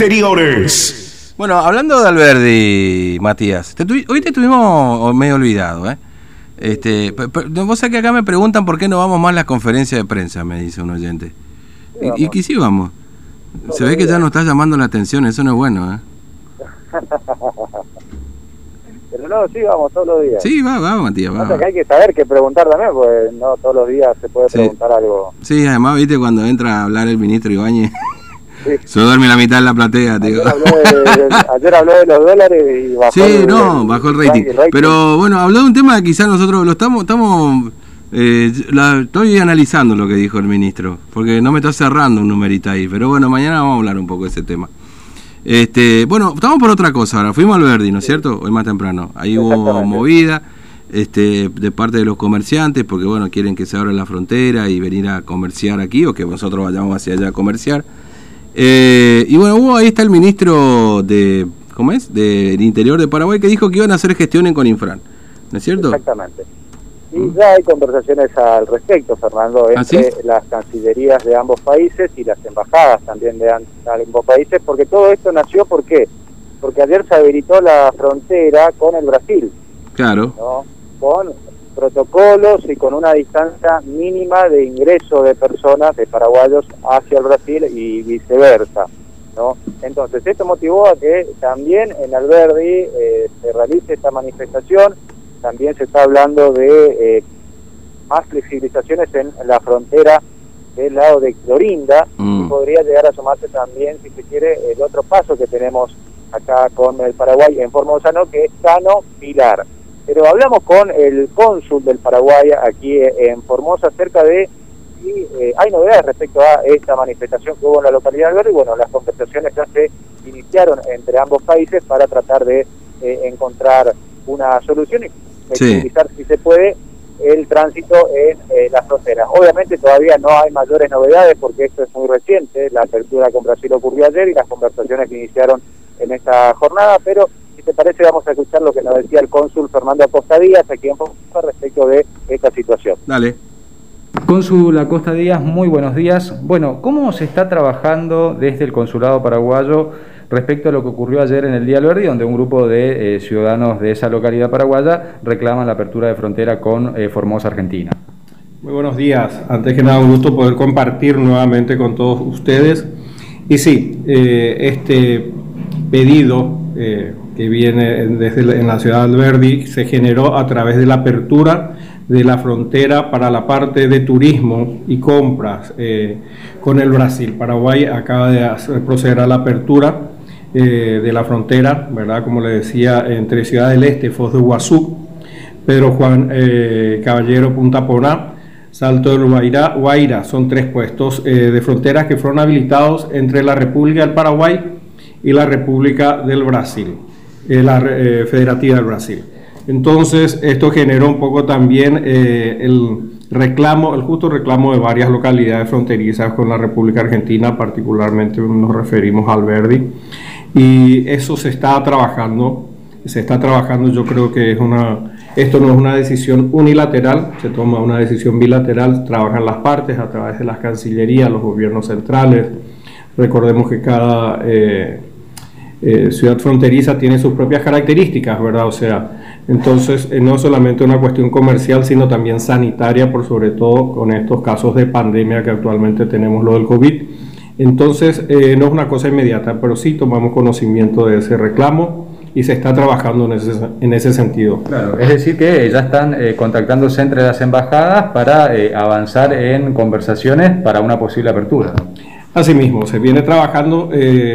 Exteriores. Bueno, hablando de Alberdi, Matías, hoy te tuvimos medio olvidado, ¿eh? Este, vos sabés que acá me preguntan por qué no vamos más a las conferencias de prensa, me dice un oyente. y, y que sí vamos. Se ve que ya nos está llamando la atención, eso no es bueno, ¿eh? Pero no, sí, vamos todos los días. Sí, va, va, Matías, va. O sea, que hay que saber qué preguntar también, porque no todos los días se puede preguntar algo. Sí, además, viste, cuando entra a hablar el ministro Ibáñez, se duerme la mitad de la platea, tío. Ayer habló de, los dólares y bajó Sí, no, bajó el rating. Pero bueno, habló de un tema que quizás nosotros lo estamos... estamos eh, la, estoy analizando lo que dijo el ministro, porque no me está cerrando un numerito ahí, pero bueno, mañana vamos a hablar un poco de ese tema. Este, bueno, estamos por otra cosa ahora. Fuimos al Verdi, ¿no es cierto? Hoy más temprano. Ahí hubo movida este, de parte de los comerciantes, porque bueno, quieren que se abra la frontera y venir a comerciar aquí, o que nosotros vayamos hacia allá a comerciar. Eh, y bueno, hubo, ahí está el ministro de, ¿cómo es? Del Interior de Paraguay que dijo que iban a hacer gestiones con Infran, ¿no es cierto? Exactamente. Y ya hay conversaciones al respecto, Fernando, ¿Ah, entre las cancillerías de ambos países y las embajadas también de ambos países, porque todo esto nació, ¿por qué? Porque ayer se habilitó la frontera con el Brasil. Claro. Con protocolos y con una distancia mínima de ingreso de personas, de paraguayos, hacia el Brasil y viceversa. ¿no? Entonces, esto motivó a que también en Alberdi eh, se realice esta manifestación también se está hablando de eh, más flexibilizaciones en la frontera del lado de Clorinda y mm. podría llegar a sumarse también, si se quiere, el otro paso que tenemos acá con el Paraguay en Formosa, ¿no? que es Cano Pilar. Pero hablamos con el cónsul del Paraguay aquí en Formosa acerca de si eh, hay novedades respecto a esta manifestación que hubo en la localidad de y bueno, las conversaciones ya se iniciaron entre ambos países para tratar de eh, encontrar una solución y flexibilizar si se puede el tránsito en eh, la frontera. Obviamente todavía no hay mayores novedades porque esto es muy reciente, la apertura con Brasil ocurrió ayer y las conversaciones que iniciaron en esta jornada, pero si te parece vamos a escuchar lo que nos decía el cónsul Fernando Acosta Díaz aquí en Foxa respecto de esta situación. Dale. Cónsul Acosta Díaz, muy buenos días. Bueno, ¿cómo se está trabajando desde el Consulado Paraguayo respecto a lo que ocurrió ayer en el Día Verde, donde un grupo de eh, ciudadanos de esa localidad paraguaya reclaman la apertura de frontera con eh, Formosa, Argentina. Muy buenos días. Antes que nada, un gusto poder compartir nuevamente con todos ustedes. Y sí, eh, este pedido que viene desde en la ciudad de Alberdi se generó a través de la apertura de la frontera para la parte de turismo y compras con el Brasil. Paraguay acaba de proceder a la apertura eh, de la frontera, ¿verdad? Como le decía, entre Ciudad del Este, Foz de Iguazú, Pedro Juan eh, Caballero, Punta Poná, Salto del Guaira, Guaira. Son tres puestos eh, de fronteras que fueron habilitados entre la República del Paraguay y la República del Brasil, la Federativa del Brasil. Entonces, esto generó un poco también el reclamo, el justo reclamo de varias localidades fronterizas con la República Argentina, particularmente nos referimos al Verdi y eso se está trabajando, se está trabajando, yo creo que es una, esto no es una decisión unilateral, se toma una decisión bilateral, trabajan las partes a través de las cancillerías, los gobiernos centrales, recordemos que cada eh, eh, ciudad fronteriza tiene sus propias características, ¿verdad? O sea, entonces eh, no solamente una cuestión comercial, sino también sanitaria, por sobre todo con estos casos de pandemia que actualmente tenemos, lo del COVID. Entonces, eh, no es una cosa inmediata, pero sí tomamos conocimiento de ese reclamo y se está trabajando en ese, en ese sentido. Claro, es decir, que ya están eh, contactándose entre las embajadas para eh, avanzar en conversaciones para una posible apertura. Asimismo, se viene trabajando,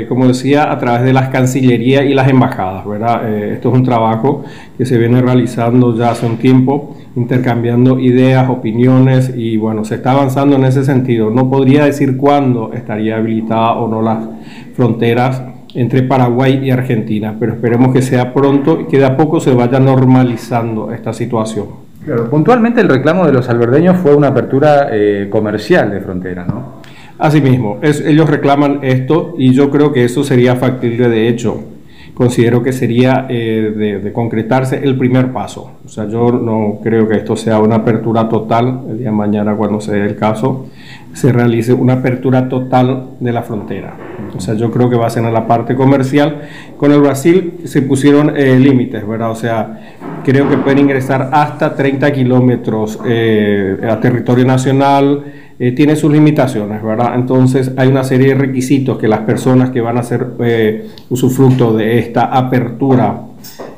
como decía, a través de las cancillerías y las embajadas, ¿verdad? esto es un trabajo que se viene realizando ya hace un tiempo intercambiando ideas, opiniones y bueno, se está avanzando en ese sentido. No podría decir cuándo estaría habilitada o no las fronteras entre Paraguay y Argentina, pero esperemos que sea pronto y que de a poco se vaya normalizando esta situación. Claro, puntualmente el reclamo de los alberdeños fue una apertura eh, comercial de frontera, ¿no? Asimismo, ellos reclaman esto y yo creo que eso sería factible de hecho considero que sería eh, de, concretarse el primer paso. O sea, yo no creo que esto sea una apertura total, el día de mañana cuando se dé el caso, se realice una apertura total de la frontera. O sea, yo creo que va a ser en la parte comercial. Con el Brasil se pusieron eh, límites, ¿verdad? O sea, creo que pueden ingresar hasta 30 kilómetros eh, a territorio nacional. Eh, tiene sus limitaciones, ¿verdad? Entonces hay una serie de requisitos que las personas que van a hacer usufructo de esta apertura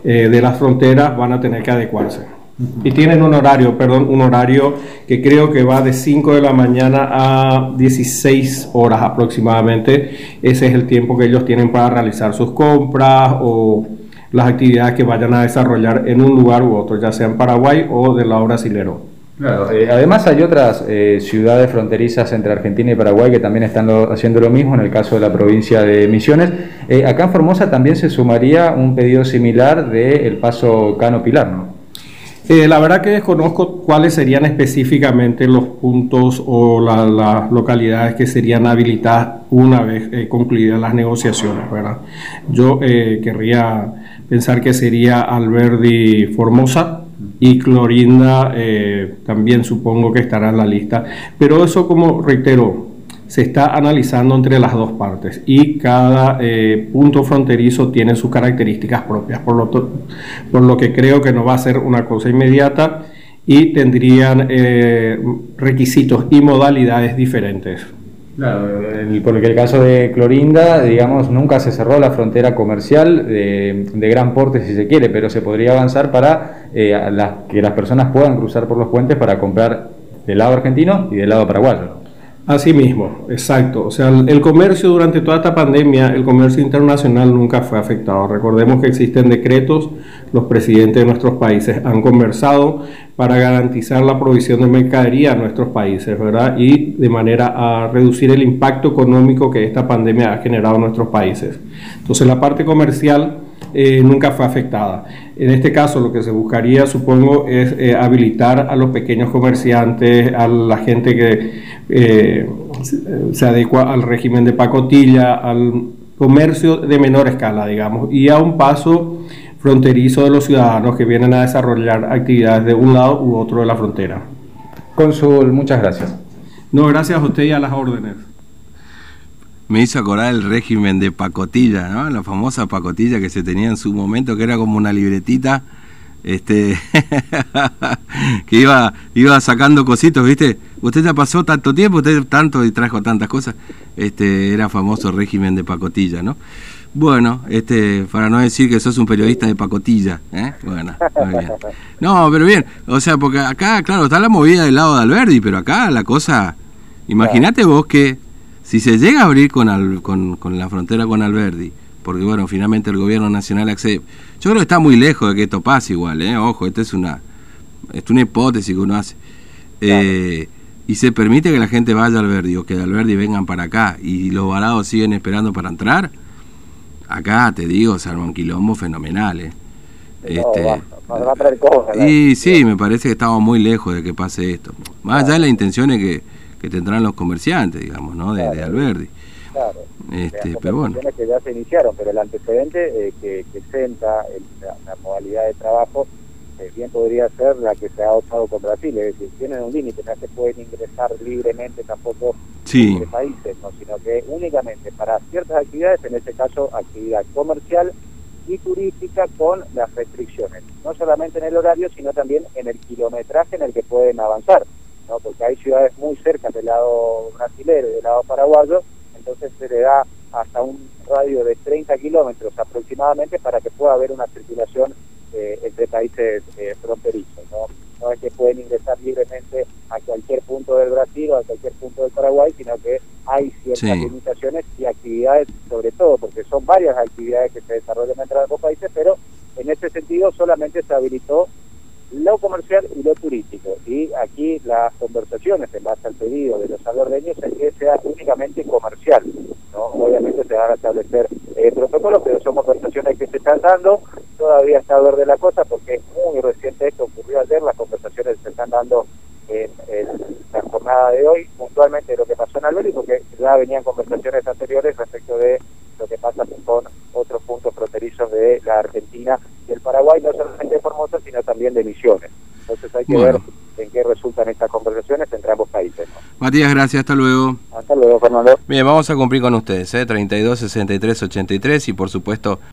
de las fronteras van a tener que adecuarse. Y tienen un horario, perdón, un horario que creo que va de 5 de la mañana a 16 horas aproximadamente. Ese es el tiempo que ellos tienen para realizar sus compras o las actividades que vayan a desarrollar en un lugar u otro, ya sea en Paraguay o del lado brasilero. Eh, además hay otras eh, ciudades fronterizas entre Argentina y Paraguay que también están haciendo lo mismo, en el caso de la provincia de Misiones. Eh, acá en Formosa también se sumaría un pedido similar del el paso Cano Pilar, ¿no? Eh, la verdad que desconozco cuáles serían específicamente los puntos o las localidades que serían habilitadas una vez concluidas las negociaciones, ¿verdad? Yo querría pensar que sería Alberdi Formosa y Clorinda también supongo que estará en la lista, pero eso como reitero, se está analizando entre las dos partes. Y cada eh, punto fronterizo tiene sus características propias, por lo, por lo que creo que no va a ser una cosa inmediata y tendrían eh, requisitos y modalidades diferentes. Claro, porque el caso de Clorinda, digamos, nunca se cerró la frontera comercial de, gran porte, si se quiere, pero se podría avanzar para eh, que las personas puedan cruzar por los puentes para comprar del lado argentino y del lado paraguayo. Así mismo, exacto. O sea, el, comercio durante toda esta pandemia, el comercio internacional nunca fue afectado. Recordemos que existen decretos, los presidentes de nuestros países han conversado para garantizar la provisión de mercadería a nuestros países, ¿verdad? Y de manera a reducir el impacto económico que esta pandemia ha generado en nuestros países. Entonces, la parte comercial eh, nunca fue afectada. En este caso, lo que se buscaría, supongo, es eh, habilitar a los pequeños comerciantes, a la gente que eh, se adecua al régimen de pacotilla, al comercio de menor escala, digamos, y a un paso fronterizo de los ciudadanos que vienen a desarrollar actividades de un lado u otro de la frontera. Consul, muchas gracias. No, gracias a usted y a las órdenes me hizo acordar el régimen de pacotilla, ¿no? La famosa pacotilla que se tenía en su momento, que era como una libretita, este, que iba, iba sacando cositos, ¿viste? Usted ya pasó tanto tiempo, usted tanto y trajo tantas cosas, este, era famoso régimen de pacotilla, ¿no? Bueno, este, para no decir que sos un periodista de pacotilla, ¿eh? Bueno, bien. No, pero bien, o sea, porque acá, claro, está la movida del lado de Alberdi, pero acá la cosa, imagínate vos que si se llega a abrir con, con, la frontera con Alberdi, porque bueno, finalmente el gobierno nacional accede, yo creo que está muy lejos de que esto pase igual, ¿eh? ojo, esta es una, es una hipótesis que uno hace. Eh, y se permite que la gente vaya a Alberdi o que de Alberdi vengan para acá y los varados siguen esperando para entrar, acá te digo, se arma un quilombo fenomenal. ¿eh? Este, y sí, me parece que estamos muy lejos de que pase esto. Más allá de la intención es que que tendrán los comerciantes, digamos, ¿no? De, Alberdi. Claro. Este, pero bueno. que ya se iniciaron, pero el antecedente eh, que, que exenta la, modalidad de trabajo bien podría ser la que se ha adoptado con Brasil, es decir, tienen un límite, no se pueden ingresar libremente tampoco entre países, ¿no? sino que únicamente para ciertas actividades, en este caso actividad comercial y turística con las restricciones, no solamente en el horario, sino también en el kilometraje en el que pueden avanzar porque hay ciudades muy cerca del lado brasilero y del lado paraguayo, entonces se le da hasta un radio de 30 kilómetros aproximadamente para que pueda haber una circulación eh, entre países eh, fronterizos. ¿no? no es que pueden ingresar libremente a cualquier punto del Brasil o a cualquier punto del Paraguay, sino que hay ciertas limitaciones y actividades, sobre todo, porque son varias actividades que se desarrollan entre ambos países, pero en este sentido solamente se habilitó lo comercial y lo turístico. Y aquí las conversaciones en base al pedido de los salordeños es que sea únicamente comercial. ¿no? Obviamente se van a establecer eh, protocolos, pero son conversaciones que se están dando. Está verde la cosa porque es muy reciente esto, ocurrió ayer, las conversaciones se están dando en, la jornada de hoy, puntualmente de lo que pasó en Alberti, porque ya venían conversaciones anteriores respecto de lo que pasa con otros puntos fronterizos de la Argentina y el Paraguay, no solamente de Formosa, sino también de Misiones. Entonces hay que ver en qué resultan estas conversaciones entre ambos países. Matías, gracias, hasta luego. Hasta luego, Fernando. Bien, vamos a cumplir con ustedes, ¿eh? 32, 63, 83 y por supuesto